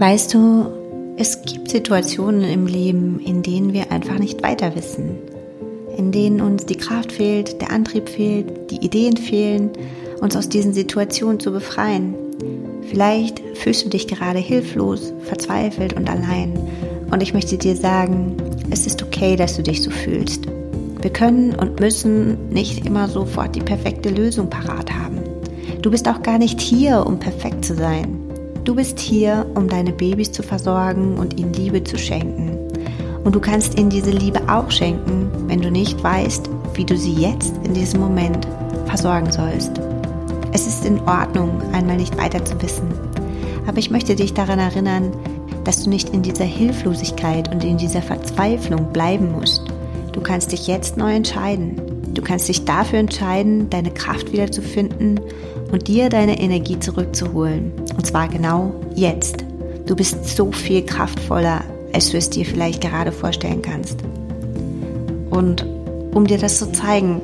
Weißt du, es gibt Situationen im Leben, in denen wir einfach nicht weiter wissen, in denen uns die Kraft fehlt, der Antrieb fehlt, die Ideen fehlen, uns aus diesen Situationen zu befreien. Vielleicht fühlst du dich gerade hilflos, verzweifelt und allein. Und ich möchte dir sagen, es ist okay, dass du dich so fühlst. Wir können und müssen nicht immer sofort die perfekte Lösung parat haben. Du bist auch gar nicht hier, um perfekt zu sein. Du bist hier, um deine Babys zu versorgen und ihnen Liebe zu schenken. Und du kannst ihnen diese Liebe auch schenken, wenn du nicht weißt, wie du sie jetzt in diesem Moment versorgen sollst. Es ist in Ordnung, einmal nicht weiter zu wissen. Aber ich möchte dich daran erinnern, dass du nicht in dieser Hilflosigkeit und in dieser Verzweiflung bleiben musst. Du kannst dich jetzt neu entscheiden. Du kannst dich dafür entscheiden, deine Kraft wiederzufinden und dir deine Energie zurückzuholen. Und zwar genau jetzt. Du bist so viel kraftvoller, als du es dir vielleicht gerade vorstellen kannst. Und um dir das zu zeigen,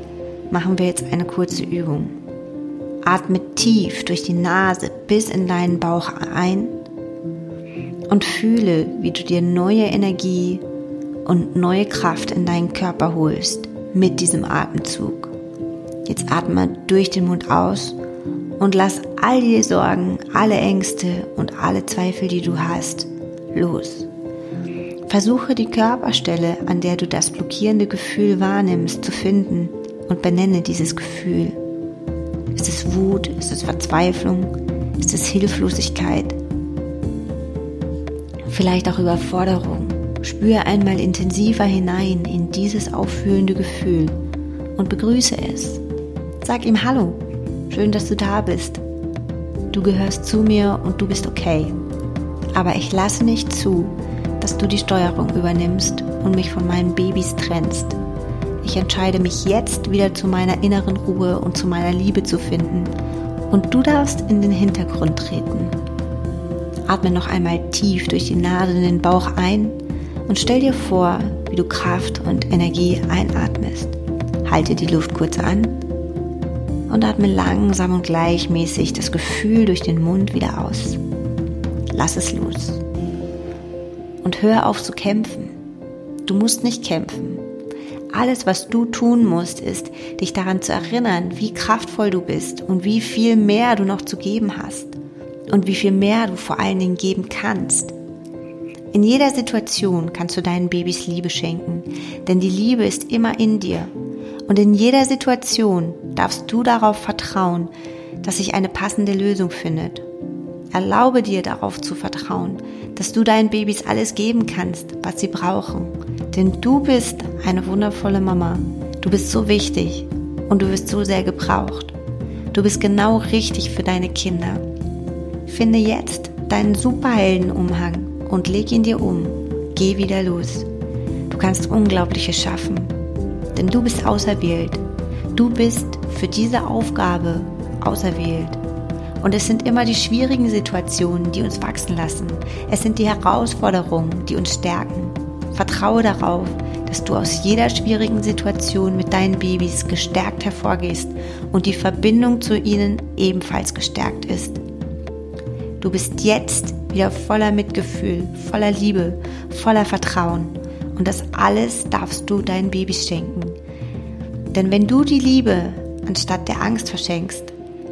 machen wir jetzt eine kurze Übung. Atme tief durch die Nase bis in deinen Bauch ein und fühle, wie du dir neue Energie und neue Kraft in deinen Körper holst mit diesem Atemzug. Jetzt atme durch den Mund aus und lass all die Sorgen, alle Ängste und alle Zweifel, die du hast, los. Versuche die Körperstelle, an der du das blockierende Gefühl wahrnimmst, zu finden und benenne dieses Gefühl. Ist es Wut? Ist es Verzweiflung? Ist es Hilflosigkeit? Vielleicht auch Überforderung. Spüre einmal intensiver hinein in dieses auffühlende Gefühl und begrüße es. Sag ihm Hallo, schön, dass du da bist. Du gehörst zu mir und du bist okay. Aber ich lasse nicht zu, dass du die Steuerung übernimmst und mich von meinen Babys trennst. Ich entscheide mich jetzt wieder zu meiner inneren Ruhe und zu meiner Liebe zu finden und du darfst in den Hintergrund treten. Atme noch einmal tief durch die Nase in den Bauch ein und stell dir vor, wie du Kraft und Energie einatmest. Halte die Luft kurz an und atme langsam und gleichmäßig das Gefühl durch den Mund wieder aus. Lass es los. Und hör auf zu kämpfen. Du musst nicht kämpfen. Alles, was du tun musst, ist, dich daran zu erinnern, wie kraftvoll du bist und wie viel mehr du noch zu geben hast und wie viel mehr du vor allen Dingen geben kannst. In jeder Situation kannst du deinen Babys Liebe schenken, denn die Liebe ist immer in dir. Und in jeder Situation darfst du darauf vertrauen, dass sich eine passende Lösung findet. Erlaube dir darauf zu vertrauen, dass du deinen Babys alles geben kannst, was sie brauchen. Denn du bist eine wundervolle Mama. Du bist so wichtig und du wirst so sehr gebraucht. Du bist genau richtig für deine Kinder. Finde jetzt deinen Superheldenumhang und leg ihn dir um. Geh wieder los. Du kannst Unglaubliches schaffen, denn du bist auserwählt. Du bist für diese Aufgabe auserwählt. Und es sind immer die schwierigen Situationen, die uns wachsen lassen. Es sind die Herausforderungen, die uns stärken. Vertraue darauf, dass du aus jeder schwierigen Situation mit deinen Babys gestärkt hervorgehst und die Verbindung zu ihnen ebenfalls gestärkt ist. Du bist jetzt wieder voller Mitgefühl, voller Liebe, voller Vertrauen. Und das alles darfst du deinen Babys schenken. Denn wenn du die Liebe anstatt der Angst verschenkst,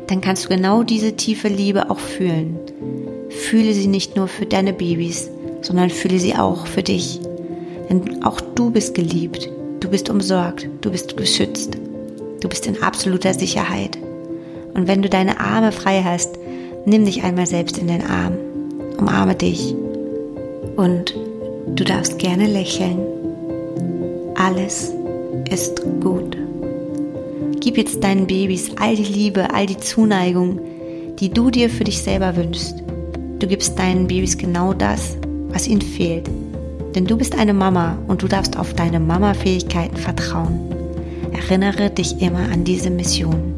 dann kannst du genau diese tiefe Liebe auch fühlen. Fühle sie nicht nur für deine Babys, sondern fühle sie auch für dich. Denn auch du bist geliebt, du bist umsorgt, du bist geschützt, du bist in absoluter Sicherheit. Und wenn du deine Arme frei hast, nimm dich einmal selbst in den Arm umarme dich und du darfst gerne lächeln. Alles ist gut. Gib jetzt deinen Babys all die Liebe, all die Zuneigung, die du dir für dich selber wünschst. Du gibst deinen Babys genau das, was ihnen fehlt. Denn du bist eine Mama und du darfst auf deine Mama-Fähigkeiten vertrauen. Erinnere dich immer an diese Mission.